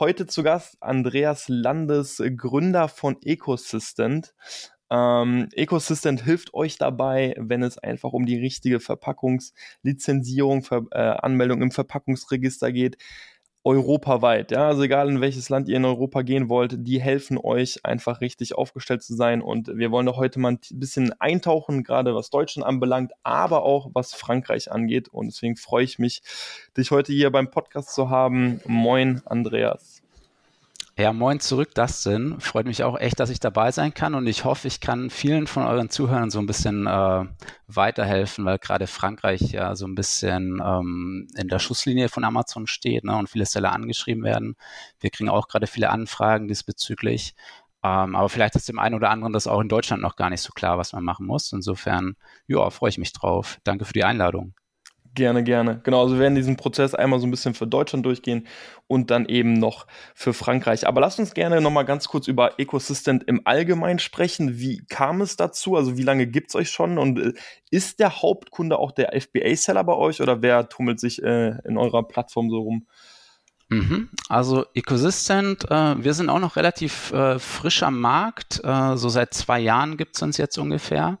Heute zu Gast Andreas Landes, Gründer von Ecosystent. Ähm, Ecosystent hilft euch dabei, wenn es einfach um die richtige Verpackungslizenzierung, Ver äh, Anmeldung im Verpackungsregister geht europaweit. Ja, also egal in welches Land ihr in Europa gehen wollt, die helfen euch einfach richtig aufgestellt zu sein. Und wir wollen da heute mal ein bisschen eintauchen, gerade was Deutschland anbelangt, aber auch was Frankreich angeht. Und deswegen freue ich mich, dich heute hier beim Podcast zu haben. Moin, Andreas. Ja, moin zurück, Dustin. Freut mich auch echt, dass ich dabei sein kann und ich hoffe, ich kann vielen von euren Zuhörern so ein bisschen äh, weiterhelfen, weil gerade Frankreich ja so ein bisschen ähm, in der Schusslinie von Amazon steht ne, und viele Seller angeschrieben werden. Wir kriegen auch gerade viele Anfragen diesbezüglich. Ähm, aber vielleicht ist dem einen oder anderen das auch in Deutschland noch gar nicht so klar, was man machen muss. Insofern, ja, freue ich mich drauf. Danke für die Einladung. Gerne, gerne. Genau, also wir werden diesen Prozess einmal so ein bisschen für Deutschland durchgehen und dann eben noch für Frankreich. Aber lasst uns gerne nochmal ganz kurz über Ecosystem im Allgemeinen sprechen. Wie kam es dazu? Also wie lange gibt es euch schon? Und äh, ist der Hauptkunde auch der FBA-Seller bei euch oder wer tummelt sich äh, in eurer Plattform so rum? Mhm. Also Ecosystent, äh, wir sind auch noch relativ äh, frisch am Markt. Äh, so seit zwei Jahren gibt es uns jetzt ungefähr.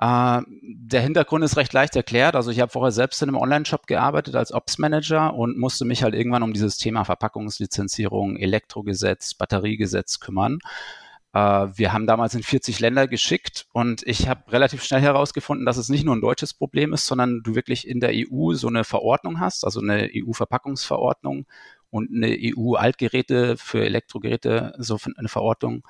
Äh, der Hintergrund ist recht leicht erklärt. Also ich habe vorher selbst in einem Online-Shop gearbeitet als Ops-Manager und musste mich halt irgendwann um dieses Thema Verpackungslizenzierung, Elektrogesetz, Batteriegesetz kümmern. Uh, wir haben damals in 40 Länder geschickt und ich habe relativ schnell herausgefunden, dass es nicht nur ein deutsches Problem ist, sondern du wirklich in der EU so eine Verordnung hast, also eine EU-Verpackungsverordnung und eine EU-Altgeräte für Elektrogeräte, so eine Verordnung.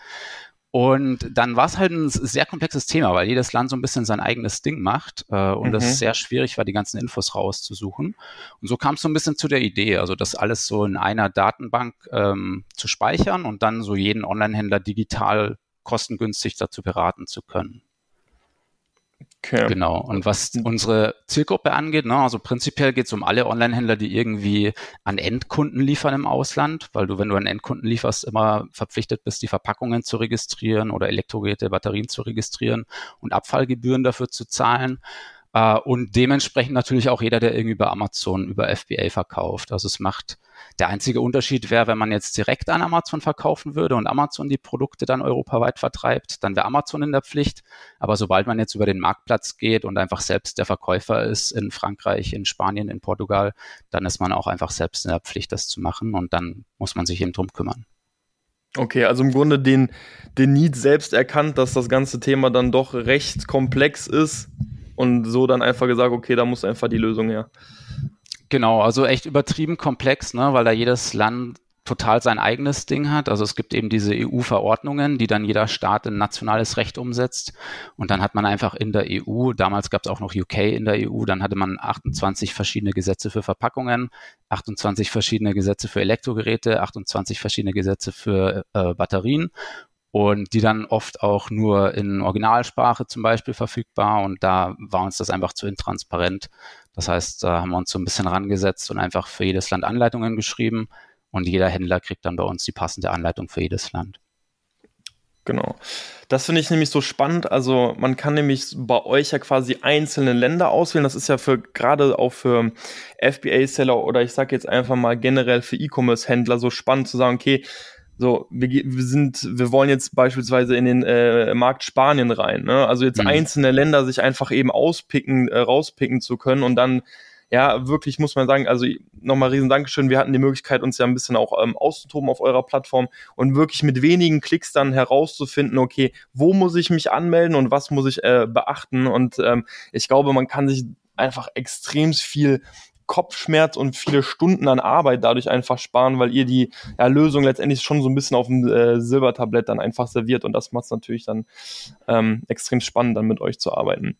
Und dann war es halt ein sehr komplexes Thema, weil jedes Land so ein bisschen sein eigenes Ding macht äh, und es mhm. sehr schwierig war, die ganzen Infos rauszusuchen. Und so kam es so ein bisschen zu der Idee, also das alles so in einer Datenbank ähm, zu speichern und dann so jeden Online-Händler digital kostengünstig dazu beraten zu können. Okay. Genau. Und was unsere Zielgruppe angeht, ne, also prinzipiell geht es um alle Online-Händler, die irgendwie an Endkunden liefern im Ausland, weil du, wenn du an Endkunden lieferst, immer verpflichtet bist, die Verpackungen zu registrieren oder Elektrogeräte, Batterien zu registrieren und Abfallgebühren dafür zu zahlen. Uh, und dementsprechend natürlich auch jeder, der irgendwie über Amazon, über FBA verkauft. Also es macht, der einzige Unterschied wäre, wenn man jetzt direkt an Amazon verkaufen würde und Amazon die Produkte dann europaweit vertreibt, dann wäre Amazon in der Pflicht. Aber sobald man jetzt über den Marktplatz geht und einfach selbst der Verkäufer ist in Frankreich, in Spanien, in Portugal, dann ist man auch einfach selbst in der Pflicht, das zu machen und dann muss man sich eben drum kümmern. Okay, also im Grunde den, den Need selbst erkannt, dass das ganze Thema dann doch recht komplex ist und so dann einfach gesagt, okay, da muss einfach die Lösung her. Genau, also echt übertrieben komplex, ne, weil da jedes Land total sein eigenes Ding hat. Also es gibt eben diese EU-Verordnungen, die dann jeder Staat in nationales Recht umsetzt. Und dann hat man einfach in der EU, damals gab es auch noch UK in der EU, dann hatte man 28 verschiedene Gesetze für Verpackungen, 28 verschiedene Gesetze für Elektrogeräte, 28 verschiedene Gesetze für äh, Batterien und die dann oft auch nur in Originalsprache zum Beispiel verfügbar und da war uns das einfach zu intransparent. Das heißt, da haben wir uns so ein bisschen rangesetzt und einfach für jedes Land Anleitungen geschrieben und jeder Händler kriegt dann bei uns die passende Anleitung für jedes Land. Genau. Das finde ich nämlich so spannend. Also man kann nämlich bei euch ja quasi einzelne Länder auswählen. Das ist ja für gerade auch für FBA-Seller oder ich sage jetzt einfach mal generell für E-Commerce-Händler so spannend zu sagen, okay, so, wir, wir sind, wir wollen jetzt beispielsweise in den äh, Markt Spanien rein, ne? Also jetzt mhm. einzelne Länder sich einfach eben auspicken, äh, rauspicken zu können und dann ja, wirklich muss man sagen, also nochmal riesen Dankeschön. Wir hatten die Möglichkeit, uns ja ein bisschen auch ähm, auszutoben auf eurer Plattform und wirklich mit wenigen Klicks dann herauszufinden, okay, wo muss ich mich anmelden und was muss ich äh, beachten. Und ähm, ich glaube, man kann sich einfach extrem viel Kopfschmerz und viele Stunden an Arbeit dadurch einfach sparen, weil ihr die ja, Lösung letztendlich schon so ein bisschen auf dem äh, Silbertablett dann einfach serviert und das macht es natürlich dann ähm, extrem spannend, dann mit euch zu arbeiten.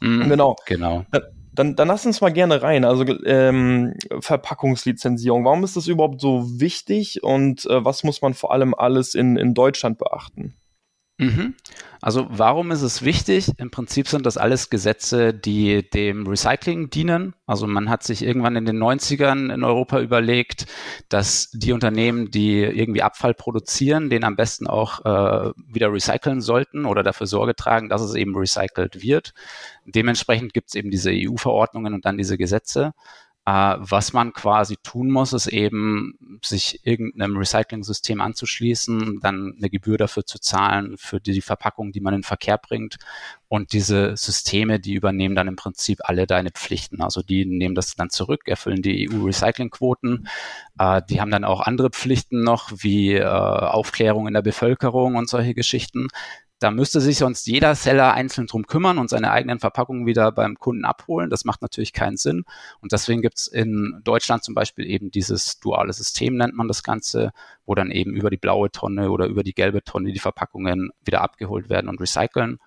Mm, genau. Genau. Dann, dann lass uns mal gerne rein. Also ähm, Verpackungslizenzierung. Warum ist das überhaupt so wichtig und äh, was muss man vor allem alles in, in Deutschland beachten? Mhm. Also warum ist es wichtig? Im Prinzip sind das alles Gesetze, die dem Recycling dienen. Also man hat sich irgendwann in den 90ern in Europa überlegt, dass die Unternehmen, die irgendwie Abfall produzieren, den am besten auch äh, wieder recyceln sollten oder dafür Sorge tragen, dass es eben recycelt wird. Dementsprechend gibt es eben diese EU-Verordnungen und dann diese Gesetze. Uh, was man quasi tun muss, ist eben, sich irgendeinem Recycling-System anzuschließen, dann eine Gebühr dafür zu zahlen, für die Verpackung, die man in den Verkehr bringt. Und diese Systeme, die übernehmen dann im Prinzip alle deine Pflichten. Also die nehmen das dann zurück, erfüllen die EU-Recycling-Quoten. Uh, die haben dann auch andere Pflichten noch, wie uh, Aufklärung in der Bevölkerung und solche Geschichten. Da müsste sich sonst jeder Seller einzeln drum kümmern und seine eigenen Verpackungen wieder beim Kunden abholen. Das macht natürlich keinen Sinn. Und deswegen gibt es in Deutschland zum Beispiel eben dieses duale System, nennt man das Ganze, wo dann eben über die blaue Tonne oder über die gelbe Tonne die Verpackungen wieder abgeholt werden und recyceln.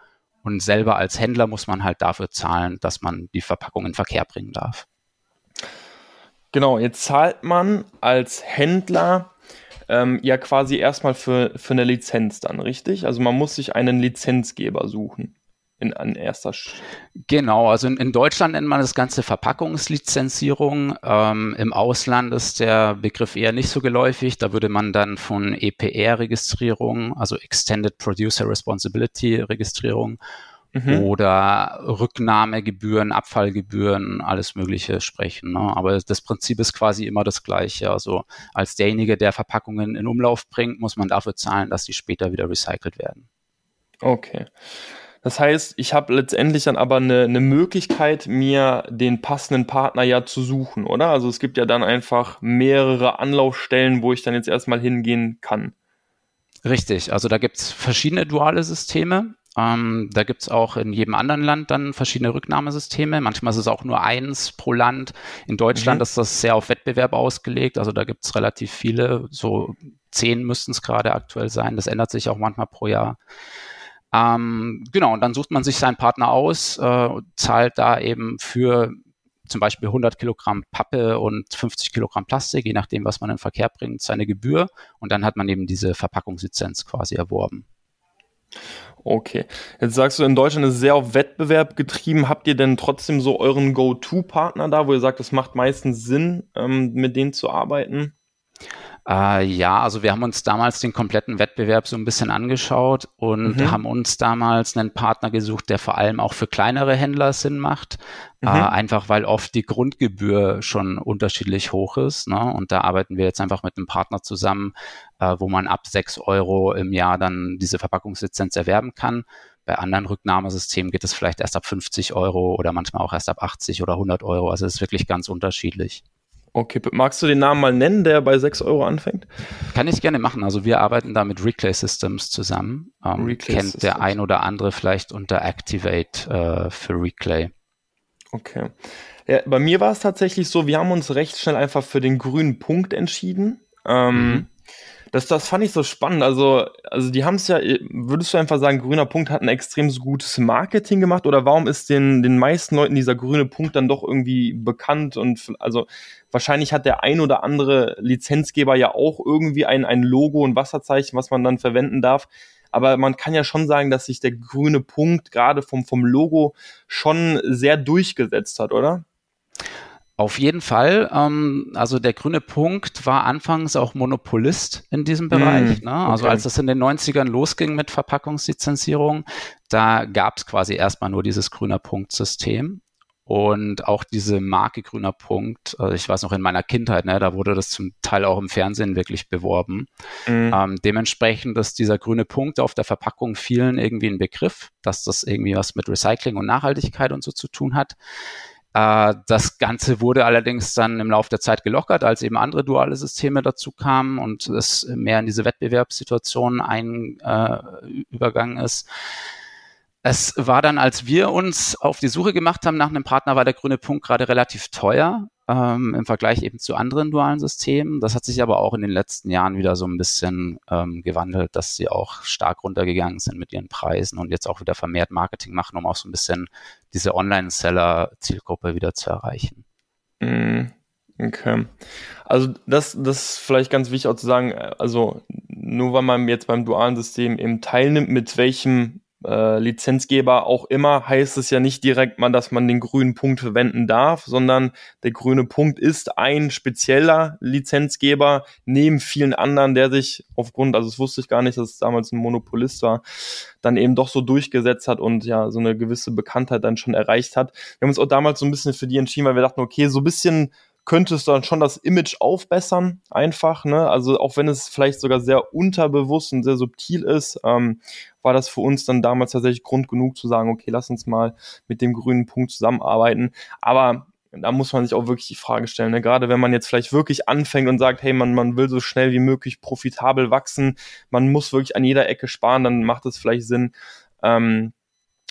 Und selber als Händler muss man halt dafür zahlen, dass man die Verpackung in Verkehr bringen darf. Genau, jetzt zahlt man als Händler ähm, ja quasi erstmal für, für eine Lizenz dann, richtig? Also man muss sich einen Lizenzgeber suchen. In, an erster Sch Genau, also in, in, Deutschland nennt man das Ganze Verpackungslizenzierung. Ähm, Im Ausland ist der Begriff eher nicht so geläufig. Da würde man dann von EPR-Registrierung, also Extended Producer Responsibility Registrierung mhm. oder Rücknahmegebühren, Abfallgebühren, alles Mögliche sprechen. Ne? Aber das Prinzip ist quasi immer das gleiche. Also als derjenige, der Verpackungen in Umlauf bringt, muss man dafür zahlen, dass die später wieder recycelt werden. Okay. Das heißt, ich habe letztendlich dann aber eine, eine Möglichkeit, mir den passenden Partner ja zu suchen, oder? Also es gibt ja dann einfach mehrere Anlaufstellen, wo ich dann jetzt erstmal hingehen kann. Richtig, also da gibt es verschiedene duale Systeme. Ähm, da gibt es auch in jedem anderen Land dann verschiedene Rücknahmesysteme. Manchmal ist es auch nur eins pro Land. In Deutschland mhm. ist das sehr auf Wettbewerb ausgelegt. Also da gibt es relativ viele. So zehn müssten es gerade aktuell sein. Das ändert sich auch manchmal pro Jahr. Ähm, genau, und dann sucht man sich seinen Partner aus, äh, zahlt da eben für zum Beispiel 100 Kilogramm Pappe und 50 Kilogramm Plastik, je nachdem, was man in den Verkehr bringt, seine Gebühr. Und dann hat man eben diese Verpackungslizenz quasi erworben. Okay. Jetzt sagst du, in Deutschland ist sehr auf Wettbewerb getrieben. Habt ihr denn trotzdem so euren Go-To-Partner da, wo ihr sagt, es macht meistens Sinn, ähm, mit denen zu arbeiten? Äh, ja, also wir haben uns damals den kompletten Wettbewerb so ein bisschen angeschaut und mhm. haben uns damals einen Partner gesucht, der vor allem auch für kleinere Händler Sinn macht. Äh, mhm. Äh, einfach weil oft die Grundgebühr schon unterschiedlich hoch ist. Ne? Und da arbeiten wir jetzt einfach mit einem Partner zusammen, äh, wo man ab sechs Euro im Jahr dann diese Verpackungslizenz erwerben kann. Bei anderen Rücknahmesystemen geht es vielleicht erst ab 50 Euro oder manchmal auch erst ab 80 oder 100 Euro. Also es ist wirklich ganz unterschiedlich. Okay, magst du den Namen mal nennen, der bei 6 Euro anfängt? Kann ich gerne machen. Also wir arbeiten da mit Reclay Systems zusammen. Ähm, Reclay kennt Systems. der ein oder andere vielleicht unter Activate äh, für Reclay. Okay. Ja, bei mir war es tatsächlich so, wir haben uns recht schnell einfach für den grünen Punkt entschieden. Ähm, mhm. Das, das fand ich so spannend. Also, also die haben es ja, würdest du einfach sagen, grüner Punkt hat ein extrem gutes Marketing gemacht oder warum ist den, den meisten Leuten dieser grüne Punkt dann doch irgendwie bekannt und also wahrscheinlich hat der ein oder andere Lizenzgeber ja auch irgendwie ein, ein Logo und Wasserzeichen, was man dann verwenden darf. Aber man kann ja schon sagen, dass sich der grüne Punkt gerade vom, vom Logo schon sehr durchgesetzt hat, oder? Auf jeden Fall. Ähm, also der grüne Punkt war anfangs auch Monopolist in diesem mm, Bereich. Mm, ne? Also okay. als es in den 90ern losging mit Verpackungslizenzierung, da gab es quasi erstmal nur dieses grüner Punkt-System. Und auch diese Marke grüner Punkt, also ich weiß noch in meiner Kindheit, ne, da wurde das zum Teil auch im Fernsehen wirklich beworben. Mm. Ähm, dementsprechend ist dieser grüne Punkt auf der Verpackung vielen irgendwie ein Begriff, dass das irgendwie was mit Recycling und Nachhaltigkeit und so zu tun hat. Äh, das Ganze wurde allerdings dann im Laufe der Zeit gelockert, als eben andere duale Systeme dazu kamen und es mehr in diese Wettbewerbssituation ein äh, übergangen ist. Es war dann, als wir uns auf die Suche gemacht haben nach einem Partner, war der grüne Punkt gerade relativ teuer. ähm, im Vergleich eben zu anderen dualen Systemen. Das hat sich aber auch in den letzten Jahren wieder so ein bisschen ähm, gewandelt, dass sie auch stark runtergegangen sind mit ihren Preisen und jetzt auch wieder vermehrt Marketing machen, um auch so ein bisschen diese Online-Seller-Zielgruppe wieder zu erreichen. Mm, okay. Also das, das ist vielleicht ganz wichtig auch zu sagen, also nur weil man jetzt beim dualen System eben teilnimmt, mit welchem äh, Lizenzgeber auch immer, heißt es ja nicht direkt mal, dass man den grünen Punkt verwenden darf, sondern der grüne Punkt ist ein spezieller Lizenzgeber neben vielen anderen, der sich aufgrund, also das wusste ich gar nicht, dass es damals ein Monopolist war, dann eben doch so durchgesetzt hat und ja, so eine gewisse Bekanntheit dann schon erreicht hat. Wir haben uns auch damals so ein bisschen für die entschieden, weil wir dachten, okay, so ein bisschen könnte es dann schon das Image aufbessern, einfach, ne? Also auch wenn es vielleicht sogar sehr unterbewusst und sehr subtil ist, ähm, war das für uns dann damals tatsächlich Grund genug zu sagen, okay, lass uns mal mit dem grünen Punkt zusammenarbeiten. Aber da muss man sich auch wirklich die Frage stellen, ne? gerade wenn man jetzt vielleicht wirklich anfängt und sagt, hey, man, man will so schnell wie möglich profitabel wachsen, man muss wirklich an jeder Ecke sparen, dann macht es vielleicht Sinn, ähm,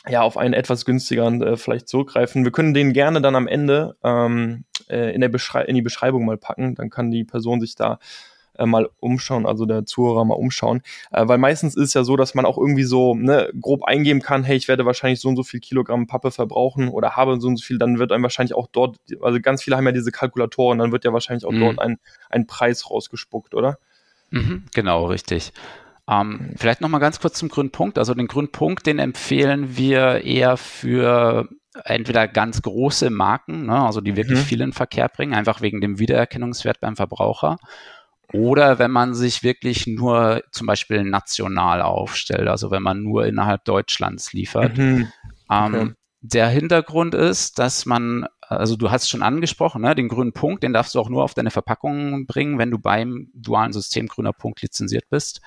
ja, auf einen etwas günstigeren äh, vielleicht zurückgreifen. Wir können den gerne dann am Ende ähm, äh, in, der Beschrei in die Beschreibung mal packen, dann kann die Person sich da äh, mal umschauen, also der Zuhörer mal umschauen. Äh, weil meistens ist es ja so, dass man auch irgendwie so ne, grob eingeben kann, hey, ich werde wahrscheinlich so und so viel Kilogramm Pappe verbrauchen oder habe so und so viel, dann wird einem wahrscheinlich auch dort, also ganz viele haben ja diese Kalkulatoren, dann wird ja wahrscheinlich auch mhm. dort ein, ein Preis rausgespuckt, oder? Mhm, genau, richtig. Ähm, vielleicht noch mal ganz kurz zum Grünpunkt. Also den Grünpunkt, den empfehlen wir eher für entweder ganz große Marken, ne, also die wirklich mhm. viel in Verkehr bringen, einfach wegen dem Wiedererkennungswert beim Verbraucher. Oder wenn man sich wirklich nur zum Beispiel national aufstellt, also wenn man nur innerhalb Deutschlands liefert. Mhm. Ähm, okay. Ähm, der Hintergrund ist, dass man, also du hast schon angesprochen, ne, den grünen Punkt, den darfst du auch nur auf deine Verpackung bringen, wenn du beim dualen System grüner Punkt lizenziert bist.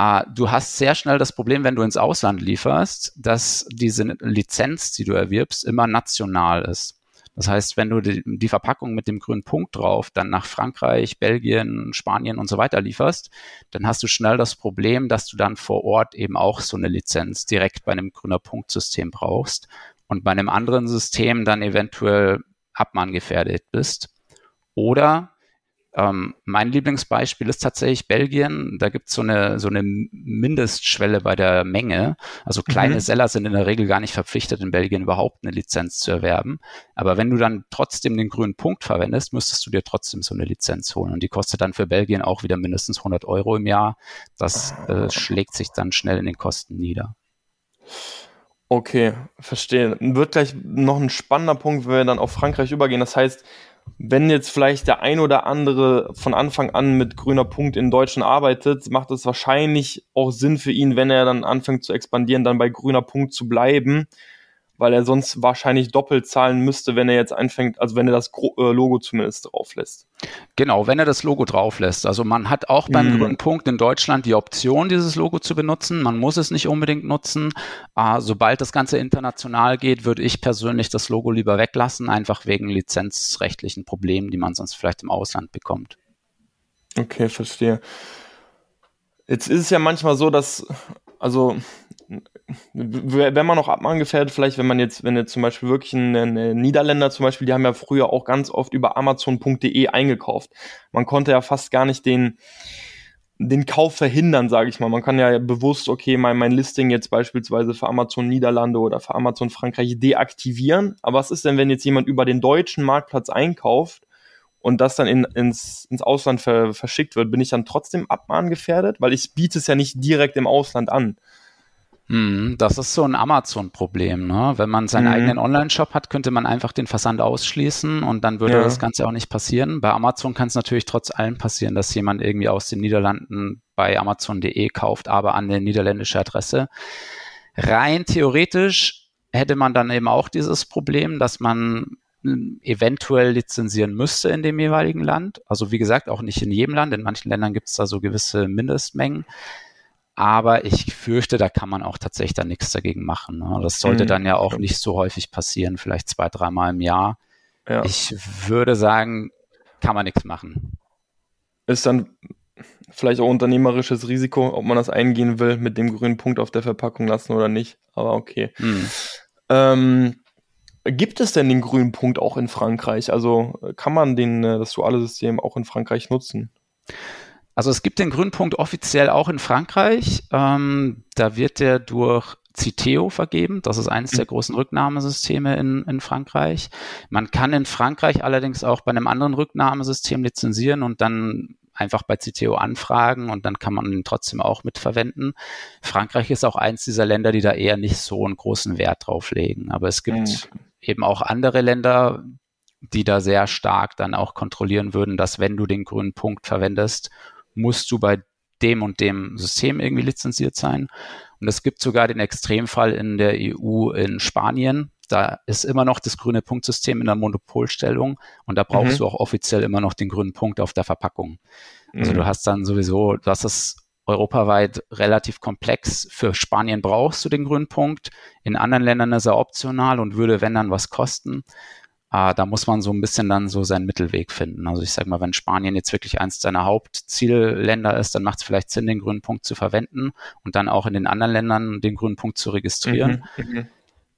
Uh, du hast sehr schnell das Problem, wenn du ins Ausland lieferst, dass diese Lizenz, die du erwirbst, immer national ist. Das heißt, wenn du die, die, Verpackung mit dem grünen Punkt drauf dann nach Frankreich, Belgien, Spanien und so weiter lieferst, dann hast du schnell das Problem, dass du dann vor Ort eben auch so eine Lizenz direkt bei einem grüner Punktsystem brauchst und bei einem anderen System dann eventuell abmahngefährdet bist. Oder ähm, mein Lieblingsbeispiel ist tatsächlich Belgien. Da gibt so es eine, so eine Mindestschwelle bei der Menge. Also kleine mhm. Seller sind in der Regel gar nicht verpflichtet, in Belgien überhaupt eine Lizenz zu erwerben. Aber wenn du dann trotzdem den grünen Punkt verwendest, müsstest du dir trotzdem so eine Lizenz holen. Und die kostet dann für Belgien auch wieder mindestens 100 Euro im Jahr. Das äh, schlägt sich dann schnell in den Kosten nieder. Okay, verstehe. Wird gleich noch ein spannender Punkt, wenn wir dann auf Frankreich übergehen. Das heißt, wenn jetzt vielleicht der ein oder andere von Anfang an mit grüner Punkt in Deutschen arbeitet, macht es wahrscheinlich auch Sinn für ihn, wenn er dann anfängt zu expandieren, dann bei grüner Punkt zu bleiben weil er sonst wahrscheinlich doppelt zahlen müsste, wenn er jetzt anfängt, also wenn er das äh, Logo zumindest drauf lässt. Genau, wenn er das Logo drauf lässt. Also man hat auch beim mhm. grünen Punkt in Deutschland die Option, dieses Logo zu benutzen. Man muss es nicht unbedingt nutzen. Äh, sobald das Ganze international geht, würde ich persönlich das Logo lieber weglassen, einfach wegen lizenzrechtlichen Problemen, die man sonst vielleicht im Ausland bekommt. Okay, verstehe. Jetzt ist es ja manchmal so, dass, also wenn man noch abmahngefährdet, vielleicht, wenn man jetzt, wenn jetzt zum Beispiel wirklich ein, ein Niederländer zum Beispiel, die haben ja früher auch ganz oft über Amazon.de eingekauft. Man konnte ja fast gar nicht den, den Kauf verhindern, sage ich mal. Man kann ja bewusst, okay, mein, mein Listing jetzt beispielsweise für Amazon Niederlande oder für Amazon Frankreich deaktivieren. Aber was ist denn, wenn jetzt jemand über den deutschen Marktplatz einkauft und das dann in, ins, ins Ausland ver, verschickt wird? Bin ich dann trotzdem abmahngefährdet? Weil ich biete es ja nicht direkt im Ausland an. Hm, das ist so ein Amazon-Problem. Ne? Wenn man seinen mhm. eigenen Online-Shop hat, könnte man einfach den Versand ausschließen und dann würde ja. das Ganze auch nicht passieren. Bei Amazon kann es natürlich trotz allem passieren, dass jemand irgendwie aus den Niederlanden bei Amazon.de kauft, aber an eine niederländische Adresse. Rein theoretisch hätte man dann eben auch dieses Problem, dass man eventuell lizenzieren müsste in dem jeweiligen Land. Also wie gesagt, auch nicht in jedem Land. In manchen Ländern gibt es da so gewisse Mindestmengen. Aber ich fürchte, da kann man auch tatsächlich dann nichts dagegen machen. Ne? Das sollte mhm. dann ja auch nicht so häufig passieren, vielleicht zwei, dreimal im Jahr. Ja. Ich würde sagen, kann man nichts machen. Ist dann vielleicht auch unternehmerisches Risiko, ob man das eingehen will, mit dem grünen Punkt auf der Verpackung lassen oder nicht. Aber okay. Mhm. Ähm, Gibt es denn den grünen Punkt auch in Frankreich? Also kann man den, äh, das duale System auch in Frankreich nutzen? Also es gibt den grünen Punkt offiziell auch in Frankreich. Ähm, da wird der durch Citeo vergeben. Das ist eines der mhm. großen Rücknahmesysteme in, in Frankreich. Man kann in Frankreich allerdings auch bei einem anderen Rücknahmesystem lizenzieren und dann einfach bei Citeo anfragen und dann kann man ihn trotzdem auch mitverwenden. Frankreich ist auch eins dieser Länder, die da eher nicht so einen großen Wert drauf legen. Aber es gibt mhm. Eben auch andere Länder, die da sehr stark dann auch kontrollieren würden, dass wenn du den grünen Punkt verwendest, musst du bei dem und dem System irgendwie lizenziert sein. Und es gibt sogar den Extremfall in der EU in Spanien. Da ist immer noch das grüne Punktsystem in der Monopolstellung und da brauchst mhm. du auch offiziell immer noch den grünen Punkt auf der Verpackung. Also mhm. du hast dann sowieso, du hast es europaweit relativ komplex. Für Spanien brauchst du den grünen Punkt. In anderen Ländern ist er optional und würde, wenn dann, was kosten. Uh, da muss man so ein bisschen dann so seinen Mittelweg finden. Also ich sage mal, wenn Spanien jetzt wirklich eins seiner Hauptzielländer ist, dann macht es vielleicht Sinn, den grünen Punkt zu verwenden und dann auch in den anderen Ländern den grünen Punkt zu registrieren. Mhm, mhm.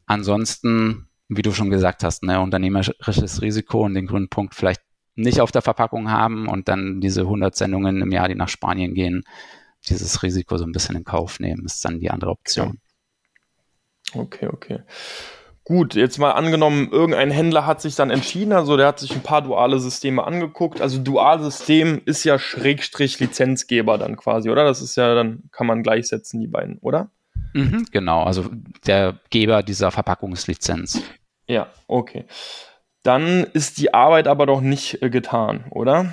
Ansonsten, wie du schon gesagt hast, ne, unternehmerisches Risiko und den grünen Punkt vielleicht nicht auf der Verpackung haben und dann diese 100 Sendungen im Jahr, die nach Spanien gehen, dieses Risiko so ein bisschen in Kauf nehmen, ist dann die andere Option. Okay, okay. Gut, jetzt mal angenommen, irgendein Händler hat sich dann entschieden, also der hat sich ein paar duale Systeme angeguckt. Also Dualsystem ist ja Schrägstrich Lizenzgeber dann quasi, oder? Das ist ja, dann kann man gleichsetzen, die beiden, oder? Mhm, genau, also der Geber dieser Verpackungslizenz. Ja, okay. Dann ist die Arbeit aber doch nicht äh, getan, oder?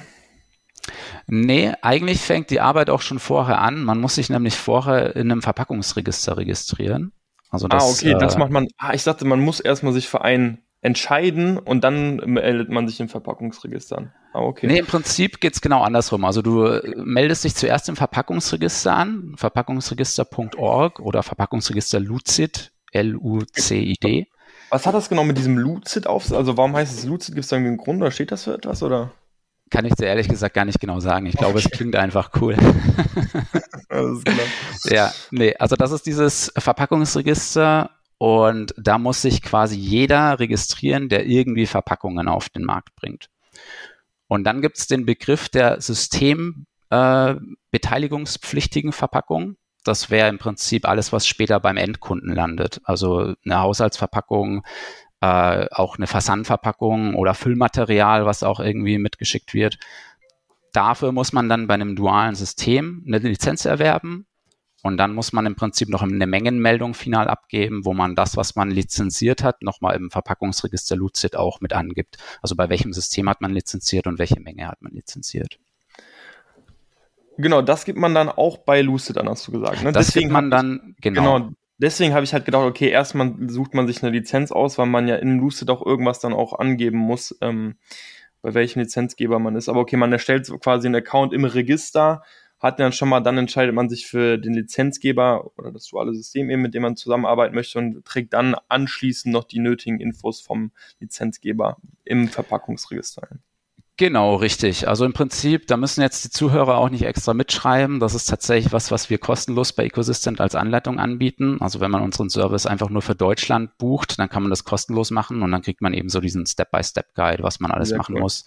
Nee, eigentlich fängt die Arbeit auch schon vorher an. Man muss sich nämlich vorher in einem Verpackungsregister registrieren. Also ah, das, ah, okay, äh, das macht man. Ah, ich dachte, man muss erstmal sich für einen entscheiden und dann meldet man sich im Verpackungsregister an. Ah, okay. Nee, im Prinzip geht es genau andersrum. Also du äh, meldest dich zuerst im Verpackungsregister an, verpackungsregister.org oder Verpackungsregister Lucid, L-U-C-I-D. Was hat das genau mit diesem Lucid auf? Also warum heißt es Lucid? Gibt es da irgendwie einen Grund oder steht das für etwas oder? Kann ich dir ehrlich gesagt gar nicht genau sagen. Ich glaube, okay. es klingt einfach cool. ja, nee, also das ist dieses Verpackungsregister und da muss sich quasi jeder registrieren, der irgendwie Verpackungen auf den Markt bringt. Und dann gibt es den Begriff der systembeteiligungspflichtigen äh, Verpackung. Das wäre im Prinzip alles, was später beim Endkunden landet. Also eine Haushaltsverpackung, äh, auch eine Versandverpackung oder Füllmaterial, was auch irgendwie mitgeschickt wird. Dafür muss man dann bei einem dualen System eine Lizenz erwerben und dann muss man im Prinzip noch eine Mengenmeldung final abgeben, wo man das, was man lizenziert hat, nochmal im Verpackungsregister Lucid auch mit angibt. Also bei welchem System hat man lizenziert und welche Menge hat man lizenziert. Genau, das gibt man dann auch bei Lucid an, hast du gesagt. Ne? Das Deswegen gibt man dann, genau. genau deswegen habe ich halt gedacht, okay, erstmal sucht man sich eine Lizenz aus, weil man ja in Lucid auch irgendwas dann auch angeben muss, ähm, bei welchem Lizenzgeber man ist. Aber okay, man erstellt quasi einen Account im Register, hat dann schon mal, dann entscheidet man sich für den Lizenzgeber oder das duale System eben, mit dem man zusammenarbeiten möchte und trägt dann anschließend noch die nötigen Infos vom Lizenzgeber im Verpackungsregister ein. Genau, richtig. Also im Prinzip, da müssen jetzt die Zuhörer auch nicht extra mitschreiben. Das ist tatsächlich was, was wir kostenlos bei Ecosystem als Anleitung anbieten. Also wenn man unseren Service einfach nur für Deutschland bucht, dann kann man das kostenlos machen und dann kriegt man eben so diesen Step-by-Step-Guide, was man alles Sehr machen cool. muss.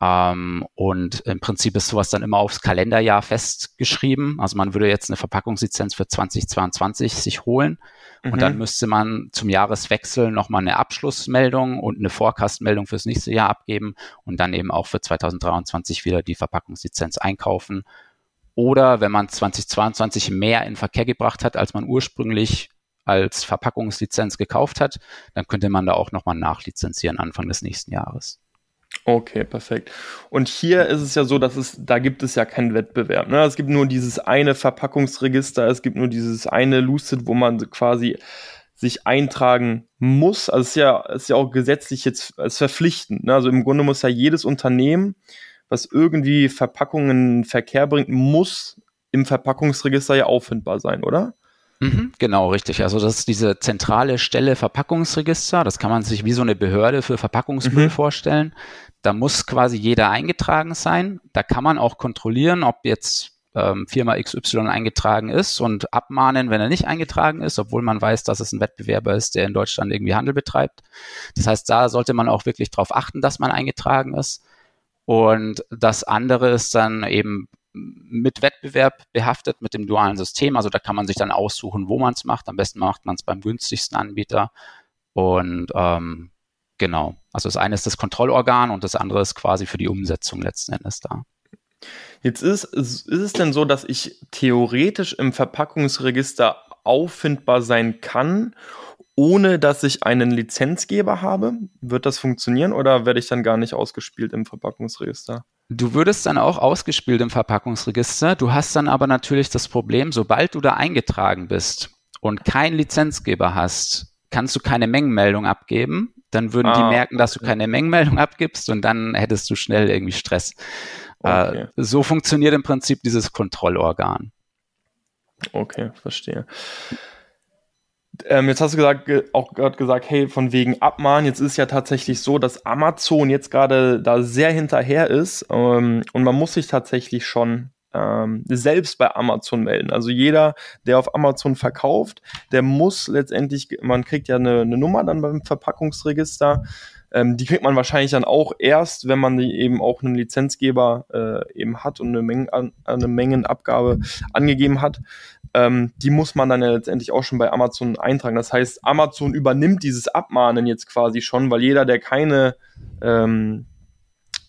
Ähm, und im Prinzip ist sowas dann immer aufs Kalenderjahr festgeschrieben. Also man würde jetzt eine Verpackungslizenz für 2022 sich holen mhm. und dann mhm. müsste man zum Jahreswechsel nochmal eine Abschlussmeldung und eine Forecast-Meldung fürs nächste Jahr abgeben und dann eben auch für 2023 wieder die Verpackungslizenz einkaufen. Oder wenn man 2022 mehr in Verkehr gebracht hat, als man ursprünglich als Verpackungslizenz gekauft hat, dann könnte man da auch nochmal nachlizenzieren Anfang des nächsten Jahres. Okay, perfekt. Und hier ist es ja so, dass es, da gibt es ja keinen Wettbewerb. Ne? Es gibt nur dieses eine Verpackungsregister, es gibt nur dieses eine Lucid, wo man quasi sich eintragen muss. Also es ist ja, ist ja auch gesetzlich jetzt es verpflichtend. Ne? Also im Grunde muss ja jedes Unternehmen, was irgendwie Verpackungen in Verkehr bringt, muss im Verpackungsregister ja auffindbar sein, oder? Mhm, genau, richtig. Also das ist diese zentrale Stelle Verpackungsregister. Das kann man sich wie so eine Behörde für Verpackungsmüll mhm. vorstellen. Da muss quasi jeder eingetragen sein. Da kann man auch kontrollieren, ob jetzt ähm, Firma XY eingetragen ist und abmahnen, wenn er nicht eingetragen ist, obwohl man weiß, dass es ein Wettbewerber ist, der in Deutschland irgendwie Handel betreibt. Das heißt, da sollte man auch wirklich darauf achten, dass man eingetragen ist. Und das andere ist dann eben mit Wettbewerb behaftet mit dem dualen System. Also da kann man sich dann aussuchen, wo man es macht. Am besten macht man es beim günstigsten Anbieter. Und ähm, genau, also das eine ist das Kontrollorgan und das andere ist quasi für die Umsetzung letzten Endes da. Jetzt ist, ist es denn so, dass ich theoretisch im Verpackungsregister auffindbar sein kann, ohne dass ich einen Lizenzgeber habe? Wird das funktionieren oder werde ich dann gar nicht ausgespielt im Verpackungsregister? Du würdest dann auch ausgespielt im Verpackungsregister. Du hast dann aber natürlich das Problem, sobald du da eingetragen bist und keinen Lizenzgeber hast, kannst du keine Mengenmeldung abgeben. Dann würden ah, die merken, dass du keine Mengenmeldung abgibst und dann hättest du schnell irgendwie Stress. Äh, okay. So funktioniert im Prinzip dieses Kontrollorgan. Okay, verstehe. Ähm, jetzt hast du gesagt, auch gerade gesagt, hey, von wegen Abmahnen. Jetzt ist ja tatsächlich so, dass Amazon jetzt gerade da sehr hinterher ist ähm, und man muss sich tatsächlich schon ähm, selbst bei Amazon melden. Also jeder, der auf Amazon verkauft, der muss letztendlich, man kriegt ja eine, eine Nummer dann beim Verpackungsregister. Ähm, die kriegt man wahrscheinlich dann auch erst, wenn man eben auch einen Lizenzgeber äh, eben hat und eine, Mengen, eine Mengenabgabe angegeben hat ähm, die muss man dann ja letztendlich auch schon bei Amazon eintragen. Das heißt, Amazon übernimmt dieses Abmahnen jetzt quasi schon, weil jeder, der keine ähm,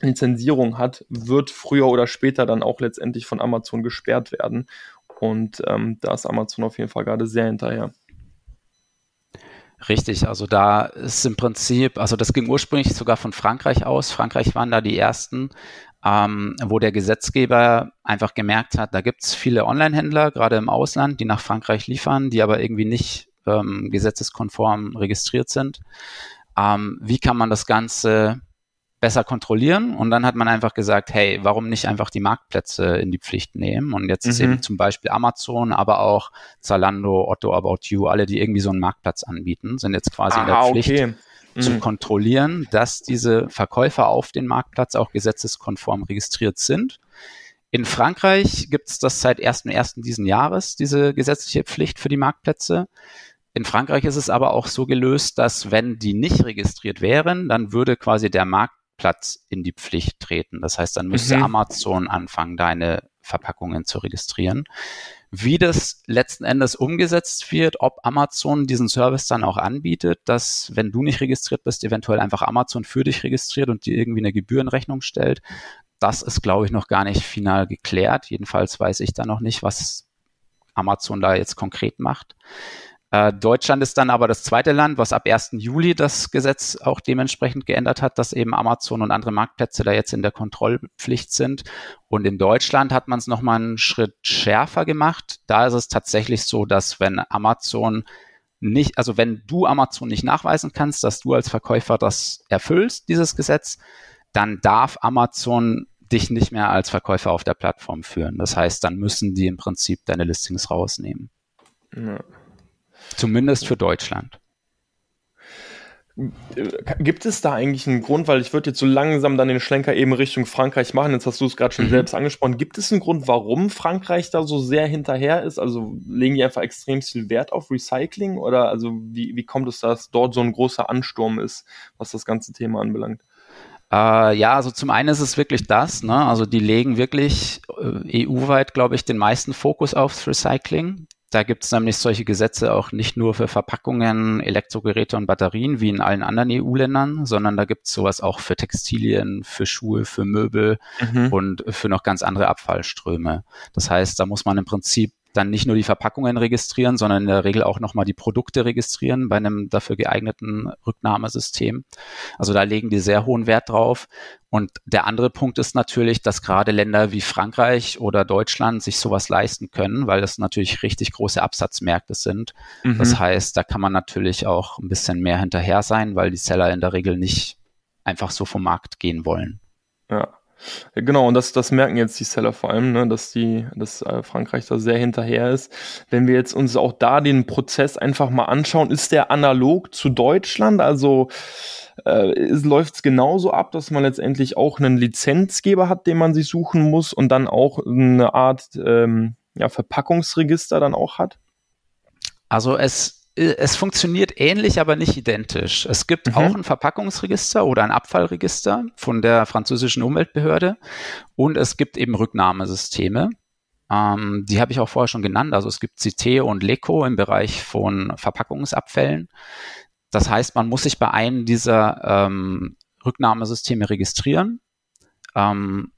Lizenzierung hat, wird früher oder später dann auch letztendlich von Amazon gesperrt werden. Und ähm, da ist Amazon auf jeden Fall gerade sehr hinterher. Richtig, also da ist im Prinzip, also das ging ursprünglich sogar von Frankreich aus. Frankreich waren da die ersten, ähm, wo der Gesetzgeber einfach gemerkt hat, da gibt es viele Online-Händler, gerade im Ausland, die nach Frankreich liefern, die aber irgendwie nicht ähm, gesetzeskonform registriert sind. Ähm, wie kann man das Ganze besser kontrollieren? Und dann hat man einfach gesagt, hey, warum nicht einfach die Marktplätze in die Pflicht nehmen? Und jetzt mhm. ist eben zum Beispiel Amazon, aber auch Zalando, Otto About You, alle, die irgendwie so einen Marktplatz anbieten, sind jetzt quasi ah, in der Pflicht. Okay zu mhm. kontrollieren, dass diese Verkäufer auf den Marktplatz auch gesetzeskonform registriert sind. In Frankreich gibt es das seit 1.1. diesen Jahres, diese gesetzliche Pflicht für die Marktplätze. In Frankreich ist es aber auch so gelöst, dass wenn die nicht registriert wären, dann würde quasi der Marktplatz in die Pflicht treten. Das heißt, dann müsste mhm. Amazon anfangen, deine Verpackungen zu registrieren. Wie das letzten Endes umgesetzt wird, ob Amazon diesen Service dann auch anbietet, dass wenn du nicht registriert bist, eventuell einfach Amazon für dich registriert und dir irgendwie eine Gebührenrechnung stellt, das ist, glaube ich, noch gar nicht final geklärt. Jedenfalls weiß ich da noch nicht, was Amazon da jetzt konkret macht. Äh, Deutschland ist dann aber das zweite Land, was ab 1. Juli das Gesetz auch dementsprechend geändert hat, dass eben Amazon und andere Marktplätze da jetzt in der Kontrollpflicht sind. Und in Deutschland hat man es nochmal einen Schritt schärfer gemacht. Da ist es tatsächlich so, dass wenn Amazon nicht, also wenn du Amazon nicht nachweisen kannst, dass du als Verkäufer das erfüllst, dieses Gesetz, dann darf Amazon dich nicht mehr als Verkäufer auf der Plattform führen. Das heißt, dann müssen die im Prinzip deine Listings rausnehmen. Ja. Zumindest für Deutschland. Gibt es da eigentlich einen Grund, weil ich würde jetzt so langsam dann den Schlenker eben Richtung Frankreich machen, jetzt hast du es gerade schon mhm. selbst angesprochen, gibt es einen Grund, warum Frankreich da so sehr hinterher ist? Also legen die einfach extrem viel Wert auf Recycling oder also wie, wie kommt es, dass dort so ein großer Ansturm ist, was das ganze Thema anbelangt? Äh, ja, also zum einen ist es wirklich das, ne? also die legen wirklich äh, EU-weit, glaube ich, den meisten Fokus aufs Recycling. Da gibt es nämlich solche Gesetze auch nicht nur für Verpackungen, Elektrogeräte und Batterien wie in allen anderen EU-Ländern, sondern da gibt es sowas auch für Textilien, für Schuhe, für Möbel mhm. und für noch ganz andere Abfallströme. Das heißt, da muss man im Prinzip dann nicht nur die Verpackungen registrieren, sondern in der Regel auch nochmal die Produkte registrieren bei einem dafür geeigneten Rücknahmesystem. Also da legen die sehr hohen Wert drauf. Und der andere Punkt ist natürlich, dass gerade Länder wie Frankreich oder Deutschland sich sowas leisten können, weil das natürlich richtig große Absatzmärkte sind. Mhm. Das heißt, da kann man natürlich auch ein bisschen mehr hinterher sein, weil die Seller in der Regel nicht einfach so vom Markt gehen wollen. Ja. Genau, und das, das merken jetzt die Seller vor allem, ne, dass die, dass äh, Frankreich da sehr hinterher ist. Wenn wir jetzt uns auch da den Prozess einfach mal anschauen, ist der analog zu Deutschland? Also äh, läuft es genauso ab, dass man letztendlich auch einen Lizenzgeber hat, den man sich suchen muss und dann auch eine Art ähm, ja, Verpackungsregister dann auch hat? Also es es funktioniert ähnlich, aber nicht identisch. Es gibt mhm. auch ein Verpackungsregister oder ein Abfallregister von der französischen Umweltbehörde und es gibt eben Rücknahmesysteme. Ähm, die habe ich auch vorher schon genannt. Also es gibt CT und LECO im Bereich von Verpackungsabfällen. Das heißt, man muss sich bei einem dieser ähm, Rücknahmesysteme registrieren. Ähm,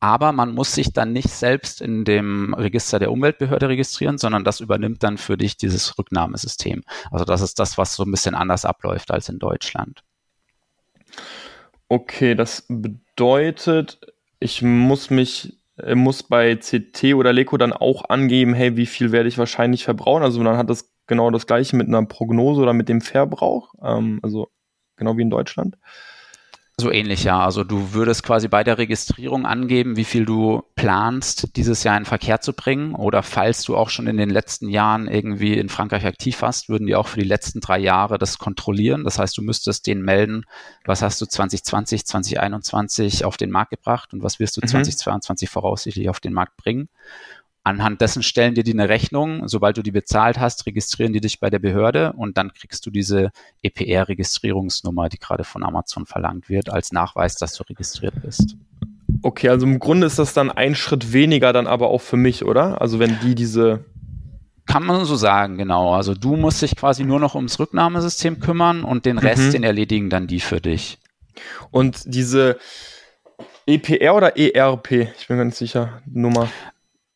aber man muss sich dann nicht selbst in dem Register der Umweltbehörde registrieren, sondern das übernimmt dann für dich dieses Rücknahmesystem. Also das ist das, was so ein bisschen anders abläuft als in Deutschland. Okay, das bedeutet, ich muss mich äh, muss bei CT oder Leco dann auch angeben, hey, wie viel werde ich wahrscheinlich verbrauchen? Also dann hat das genau das gleiche mit einer Prognose oder mit dem Verbrauch, ähm, also genau wie in Deutschland. So ähnlich, ja. Also du würdest quasi bei der Registrierung angeben, wie viel du planst, dieses Jahr in Verkehr zu bringen. Oder falls du auch schon in den letzten Jahren irgendwie in Frankreich aktiv warst, würden die auch für die letzten drei Jahre das kontrollieren. Das heißt, du müsstest denen melden, was hast du 2020, 2021 auf den Markt gebracht und was wirst du mhm. 2022 voraussichtlich auf den Markt bringen. Anhand dessen stellen dir die eine Rechnung. Sobald du die bezahlt hast, registrieren die dich bei der Behörde und dann kriegst du diese EPR-Registrierungsnummer, die gerade von Amazon verlangt wird, als Nachweis, dass du registriert bist. Okay, also im Grunde ist das dann ein Schritt weniger dann aber auch für mich, oder? Also wenn die diese kann man so sagen, genau. Also du musst dich quasi nur noch ums Rücknahmesystem kümmern und den Rest, mhm. den erledigen dann die für dich. Und diese EPR oder ERP, ich bin ganz sicher, Nummer.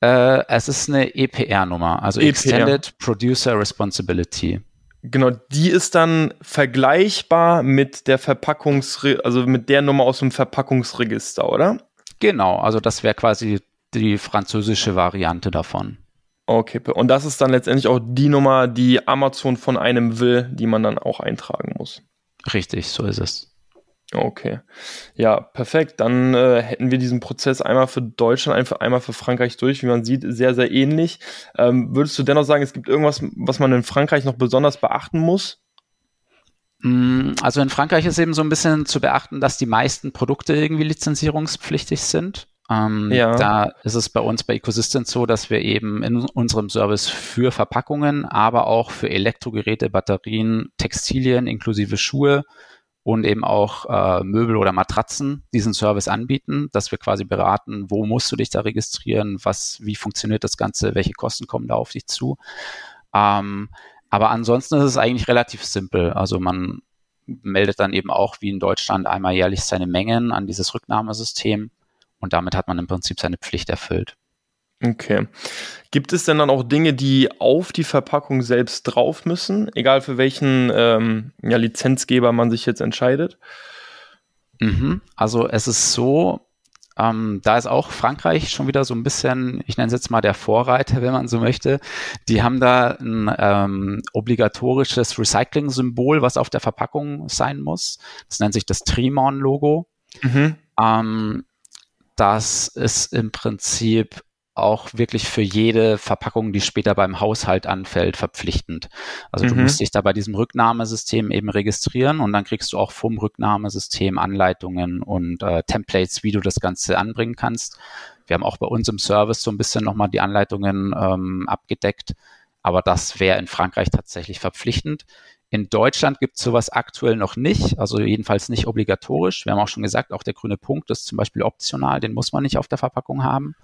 Äh, es ist eine EPR-Nummer, also EPR. Extended Producer Responsibility. Genau, die ist dann vergleichbar mit der Verpackungs, also mit der Nummer aus dem Verpackungsregister, oder? Genau, also das wäre quasi die französische Variante davon. Okay, und das ist dann letztendlich auch die Nummer, die Amazon von einem will, die man dann auch eintragen muss. Richtig, so ist es. Okay. Ja, perfekt. Dann äh, hätten wir diesen Prozess einmal für Deutschland, einmal für Frankreich durch. Wie man sieht, sehr, sehr ähnlich. Ähm, würdest du dennoch sagen, es gibt irgendwas, was man in Frankreich noch besonders beachten muss? Mm, also in Frankreich ist eben so ein bisschen zu beachten, dass die meisten Produkte irgendwie lizenzierungspflichtig sind. Ähm, ja. Da ist es bei uns bei Ecosystem so, dass wir eben in unserem Service für Verpackungen, aber auch für Elektrogeräte, Batterien, Textilien inklusive Schuhe und eben auch äh, Möbel oder Matratzen diesen Service anbieten, dass wir quasi beraten, wo musst du dich da registrieren, was, wie funktioniert das Ganze, welche Kosten kommen da auf dich zu. Ähm, aber ansonsten ist es eigentlich relativ simpel. Also man meldet dann eben auch wie in Deutschland einmal jährlich seine Mengen an dieses Rücknahmesystem und damit hat man im Prinzip seine Pflicht erfüllt. Okay. Gibt es denn dann auch Dinge, die auf die Verpackung selbst drauf müssen, egal für welchen ähm, ja, Lizenzgeber man sich jetzt entscheidet? Mhm. Also es ist so, ähm, da ist auch Frankreich schon wieder so ein bisschen, ich nenne es jetzt mal der Vorreiter, wenn man so möchte. Die haben da ein ähm, obligatorisches Recycling-Symbol, was auf der Verpackung sein muss. Das nennt sich das Trimon-Logo. Mhm. Ähm, das ist im Prinzip auch wirklich für jede Verpackung, die später beim Haushalt anfällt, verpflichtend. Also mhm. du musst dich da bei diesem Rücknahmesystem eben registrieren und dann kriegst du auch vom Rücknahmesystem Anleitungen und äh, Templates, wie du das Ganze anbringen kannst. Wir haben auch bei uns im Service so ein bisschen nochmal die Anleitungen ähm, abgedeckt, aber das wäre in Frankreich tatsächlich verpflichtend. In Deutschland gibt es sowas aktuell noch nicht, also jedenfalls nicht obligatorisch. Wir haben auch schon gesagt, auch der grüne Punkt ist zum Beispiel optional, den muss man nicht auf der Verpackung haben.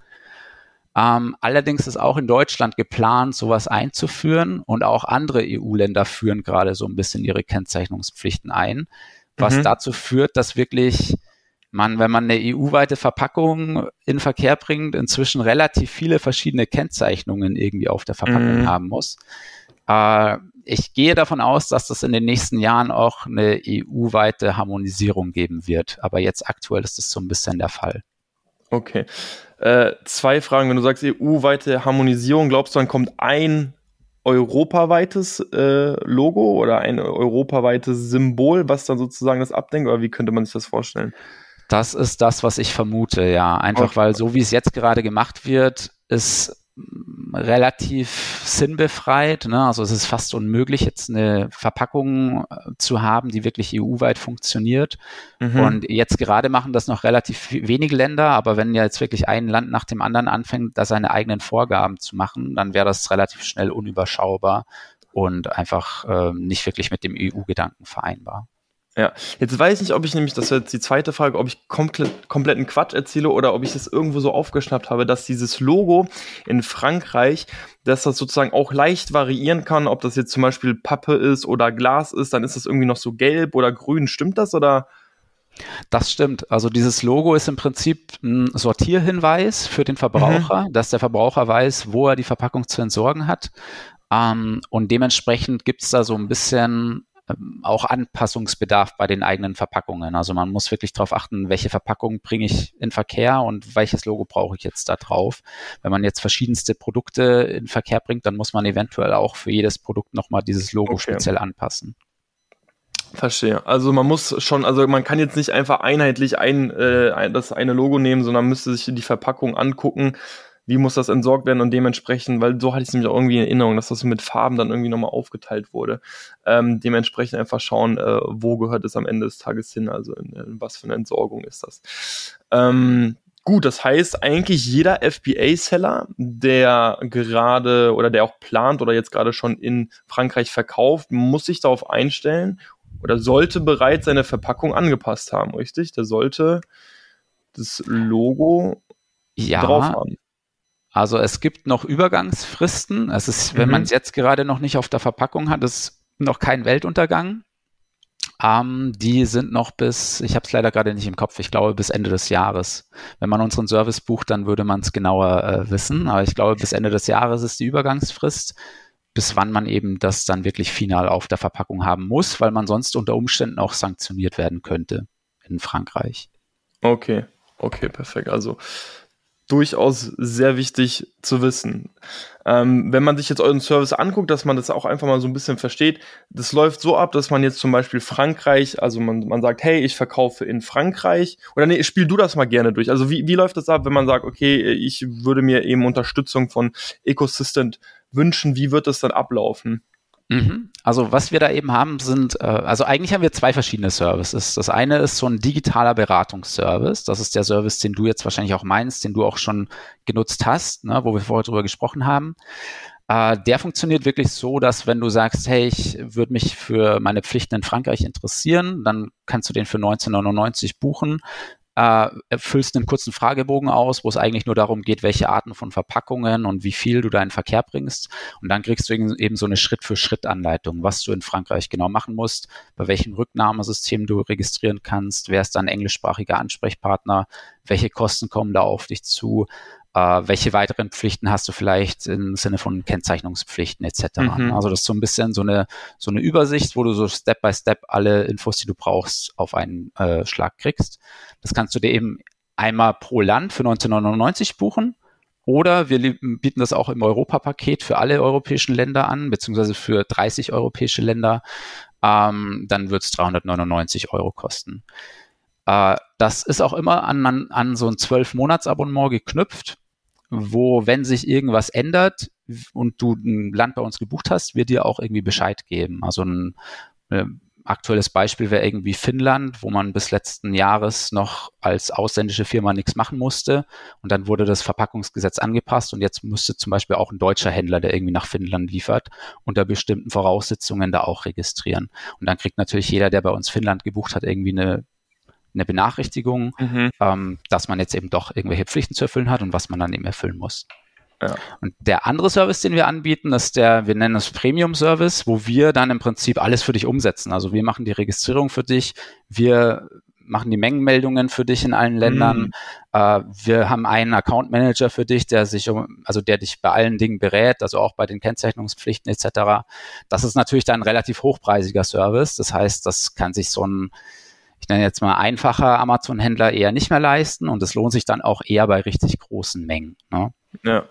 Ähm, allerdings ist auch in Deutschland geplant, sowas einzuführen und auch andere EU-Länder führen gerade so ein bisschen ihre Kennzeichnungspflichten ein, was mhm. dazu führt, dass wirklich man, wenn man eine EU-weite Verpackung in Verkehr bringt, inzwischen relativ viele verschiedene Kennzeichnungen irgendwie auf der Verpackung mhm. haben muss. Äh, ich gehe davon aus, dass das in den nächsten Jahren auch eine EU-weite Harmonisierung geben wird. Aber jetzt aktuell ist das so ein bisschen der Fall. Okay. Äh, zwei Fragen. Wenn du sagst EU-weite Harmonisierung, glaubst du, dann kommt ein europaweites äh, Logo oder ein europaweites Symbol, was dann sozusagen das abdenkt? Oder wie könnte man sich das vorstellen? Das ist das, was ich vermute, ja. Einfach okay. weil so wie es jetzt gerade gemacht wird, ist relativ sinnbefreit. Ne? Also es ist fast unmöglich, jetzt eine Verpackung äh, zu haben, die wirklich EU-weit funktioniert. Mhm. Und jetzt gerade machen das noch relativ wenige Länder, aber wenn ja jetzt wirklich ein Land nach dem anderen anfängt, da seine eigenen Vorgaben zu machen, dann wäre das relativ schnell unüberschaubar und einfach äh, nicht wirklich mit dem EU-Gedanken vereinbar. Ja, jetzt weiß ich nicht, ob ich nämlich, das wäre jetzt die zweite Frage, ob ich komplett, kompletten Quatsch erzähle oder ob ich das irgendwo so aufgeschnappt habe, dass dieses Logo in Frankreich, dass das sozusagen auch leicht variieren kann, ob das jetzt zum Beispiel Pappe ist oder Glas ist, dann ist das irgendwie noch so gelb oder grün. Stimmt das oder? Das stimmt. Also dieses Logo ist im Prinzip ein Sortierhinweis für den Verbraucher, mhm. dass der Verbraucher weiß, wo er die Verpackung zu entsorgen hat. Ähm, und dementsprechend gibt es da so ein bisschen auch Anpassungsbedarf bei den eigenen Verpackungen. Also man muss wirklich darauf achten, welche Verpackung bringe ich in Verkehr und welches Logo brauche ich jetzt da drauf. Wenn man jetzt verschiedenste Produkte in Verkehr bringt, dann muss man eventuell auch für jedes Produkt nochmal dieses Logo okay. speziell anpassen. Verstehe. Also man muss schon, also man kann jetzt nicht einfach einheitlich ein, äh, das eine Logo nehmen, sondern müsste sich die Verpackung angucken wie muss das entsorgt werden und dementsprechend, weil so hatte ich es nämlich auch irgendwie in Erinnerung, dass das mit Farben dann irgendwie nochmal aufgeteilt wurde. Ähm, dementsprechend einfach schauen, äh, wo gehört es am Ende des Tages hin, also in, in was für eine Entsorgung ist das. Ähm, Gut, das heißt, eigentlich jeder FBA-Seller, der gerade oder der auch plant oder jetzt gerade schon in Frankreich verkauft, muss sich darauf einstellen oder sollte bereits seine Verpackung angepasst haben, richtig? Der sollte das Logo ja, drauf haben. Also es gibt noch Übergangsfristen. Es ist, wenn mhm. man es jetzt gerade noch nicht auf der Verpackung hat, ist noch kein Weltuntergang. Ähm, die sind noch bis, ich habe es leider gerade nicht im Kopf, ich glaube bis Ende des Jahres. Wenn man unseren Service bucht, dann würde man es genauer äh, wissen. Aber ich glaube, bis Ende des Jahres ist die Übergangsfrist, bis wann man eben das dann wirklich final auf der Verpackung haben muss, weil man sonst unter Umständen auch sanktioniert werden könnte in Frankreich. Okay, okay, perfekt. Also durchaus sehr wichtig zu wissen. Ähm, wenn man sich jetzt euren Service anguckt, dass man das auch einfach mal so ein bisschen versteht, das läuft so ab, dass man jetzt zum Beispiel Frankreich, also man, man sagt, hey, ich verkaufe in Frankreich, oder nee, spiel du das mal gerne durch. Also wie, wie läuft das ab, wenn man sagt, okay, ich würde mir eben Unterstützung von Ecosystem wünschen, wie wird das dann ablaufen? Mhm. Also was wir da eben haben, sind, äh, also eigentlich haben wir zwei verschiedene Services. Das eine ist so ein digitaler Beratungsservice. Das ist der Service, den du jetzt wahrscheinlich auch meinst, den du auch schon genutzt hast, ne, wo wir vorher drüber gesprochen haben. Äh, der funktioniert wirklich so, dass wenn du sagst, hey, ich würde mich für meine Pflichten in Frankreich interessieren, dann kannst du den für 1999 buchen äh, füllst einen kurzen Fragebogen aus, wo es eigentlich nur darum geht, welche Arten von Verpackungen und wie viel du da in Verkehr bringst. Und dann kriegst du eben so eine Schritt-für-Schritt-Anleitung, was du in Frankreich genau machen musst, bei welchem Rücknahmesystem du registrieren kannst, wer ist dein englischsprachiger Ansprechpartner, welche Kosten kommen da auf dich zu, äh, welche weiteren Pflichten hast du vielleicht im Sinne von Kennzeichnungspflichten etc. Mhm. Also das ist so ein bisschen so eine, so eine Übersicht, wo du so Step by Step alle Infos, die du brauchst, auf einen äh, Schlag kriegst. Das kannst du dir eben einmal pro Land für 1999 buchen. Oder wir bieten das auch im Europapaket für alle europäischen Länder an, beziehungsweise für 30 europäische Länder. Ähm, dann wird es 399 Euro kosten. Äh, das ist auch immer an, an, an so ein 12-Monats-Abonnement geknüpft wo, wenn sich irgendwas ändert und du ein Land bei uns gebucht hast, wir dir auch irgendwie Bescheid geben. Also ein, äh, aktuelles Beispiel wäre irgendwie Finnland, wo man bis letzten Jahres noch als ausländische Firma nichts machen musste. Und dann wurde das Verpackungsgesetz angepasst und jetzt müsste zum Beispiel auch ein deutscher Händler, der irgendwie nach Finnland liefert, unter bestimmten Voraussetzungen da auch registrieren. Und dann kriegt natürlich jeder, der bei uns Finnland gebucht hat, irgendwie eine eine Benachrichtigung, mhm. ähm, dass man jetzt eben doch irgendwelche Pflichten zu erfüllen hat und was man dann eben erfüllen muss. Ja. Und der andere Service, den wir anbieten, ist der, wir nennen es Premium Service, wo wir dann im Prinzip alles für dich umsetzen. Also wir machen die Registrierung für dich, wir machen die Mengenmeldungen für dich in allen Ländern. Mhm. Äh, wir haben einen Account Manager für dich, der sich um, also der dich bei allen Dingen berät, also auch bei den Kennzeichnungspflichten etc. Das ist natürlich dann ein relativ hochpreisiger Service. Das heißt, das kann sich so ein ich nenne jetzt mal einfacher Amazon-Händler eher nicht mehr leisten und es lohnt sich dann auch eher bei richtig großen Mengen. Ne? Ja.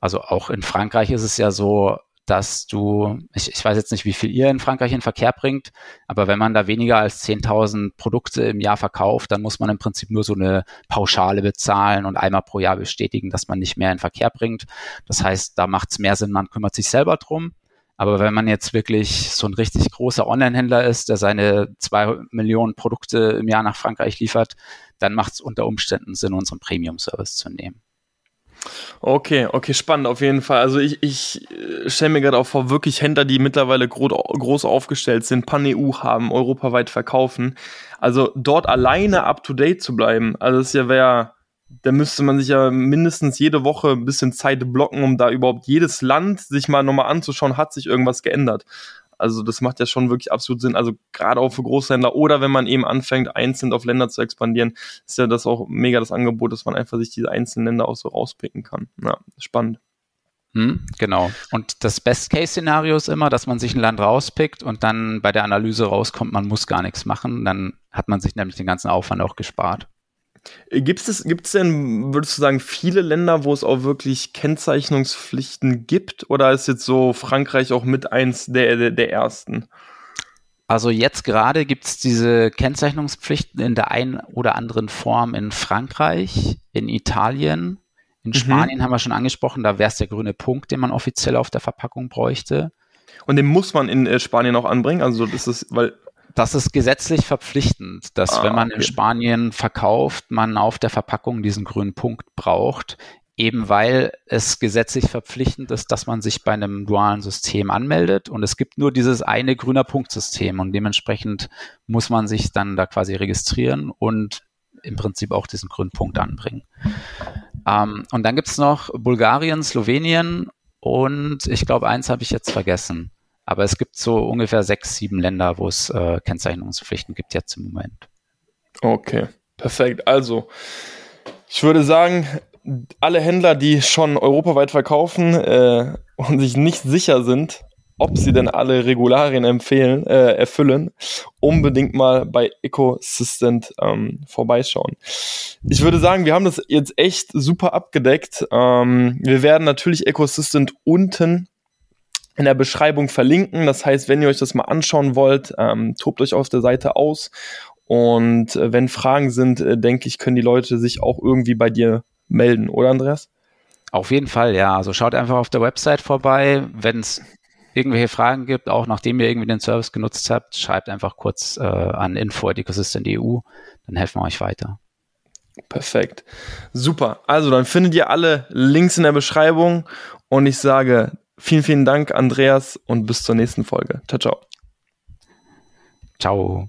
Also auch in Frankreich ist es ja so, dass du, ich, ich weiß jetzt nicht, wie viel ihr in Frankreich in Verkehr bringt, aber wenn man da weniger als 10.000 Produkte im Jahr verkauft, dann muss man im Prinzip nur so eine Pauschale bezahlen und einmal pro Jahr bestätigen, dass man nicht mehr in Verkehr bringt. Das heißt, da macht es mehr Sinn, man kümmert sich selber drum. Aber wenn man jetzt wirklich so ein richtig großer Online-Händler ist, der seine zwei Millionen Produkte im Jahr nach Frankreich liefert, dann macht es unter Umständen Sinn, unseren Premium-Service zu nehmen. Okay, okay, spannend auf jeden Fall. Also ich, ich äh, stelle mir gerade auch vor, wirklich Händler, die mittlerweile gro groß aufgestellt sind, Pan-EU haben, europaweit verkaufen. Also dort alleine up-to-date zu bleiben, also das wäre, da müsste man sich ja mindestens jede Woche ein bisschen Zeit blocken, um da überhaupt jedes Land sich mal nochmal anzuschauen, hat sich irgendwas geändert. Also das macht ja schon wirklich absolut Sinn. Also gerade auch für Großhändler oder wenn man eben anfängt, einzeln auf Länder zu expandieren, ist ja das auch mega das Angebot, dass man einfach sich diese einzelnen Länder auch so rauspicken kann. Ja, spannend. Hm, genau. Und das Best-Case-Szenario ist immer, dass man sich ein Land rauspickt und dann bei der Analyse rauskommt, man muss gar nichts machen. Dann hat man sich nämlich den ganzen Aufwand auch gespart. Gibt es, gibt's denn, würdest du sagen, viele Länder, wo es auch wirklich Kennzeichnungspflichten gibt? Oder ist jetzt so Frankreich auch mit eins der, der, der ersten? Also jetzt gerade gibt es diese Kennzeichnungspflichten in der einen oder anderen Form in Frankreich, in Italien, in mhm. Spanien haben wir schon angesprochen, da wäre es der grüne Punkt, den man offiziell auf der Verpackung bräuchte. Und den muss man in äh, Spanien auch anbringen? Also das ist, weil das ist gesetzlich verpflichtend, dass ah, wenn man okay. in Spanien verkauft, man auf der Verpackung diesen grünen Punkt braucht, eben weil es gesetzlich verpflichtend ist, dass man sich bei einem dualen System anmeldet und es gibt nur dieses eine grüner Punktsystem und dementsprechend muss man sich dann da quasi registrieren und im Prinzip auch diesen grünen Punkt anbringen. Ähm, und dann gibt es noch Bulgarien, Slowenien und ich glaube, eins habe ich jetzt vergessen. Aber es gibt so ungefähr sechs, sieben Länder, wo es äh, Kennzeichnungspflichten gibt jetzt im Moment. Okay, perfekt. Also, ich würde sagen, alle Händler, die schon europaweit verkaufen äh, und sich nicht sicher sind, ob sie denn alle Regularien empfehlen, äh, erfüllen, unbedingt mal bei Ecosystent ähm, vorbeischauen. Ich würde sagen, wir haben das jetzt echt super abgedeckt. Ähm, wir werden natürlich Ecosystent unten in der Beschreibung verlinken. Das heißt, wenn ihr euch das mal anschauen wollt, ähm, tobt euch auf der Seite aus. Und äh, wenn Fragen sind, äh, denke ich, können die Leute sich auch irgendwie bei dir melden, oder Andreas? Auf jeden Fall, ja. Also schaut einfach auf der Website vorbei. Wenn es irgendwelche Fragen gibt, auch nachdem ihr irgendwie den Service genutzt habt, schreibt einfach kurz äh, an info.ecosystem.eu, dann helfen wir euch weiter. Perfekt. Super. Also dann findet ihr alle Links in der Beschreibung und ich sage Vielen, vielen Dank, Andreas, und bis zur nächsten Folge. Ciao, ciao. Ciao.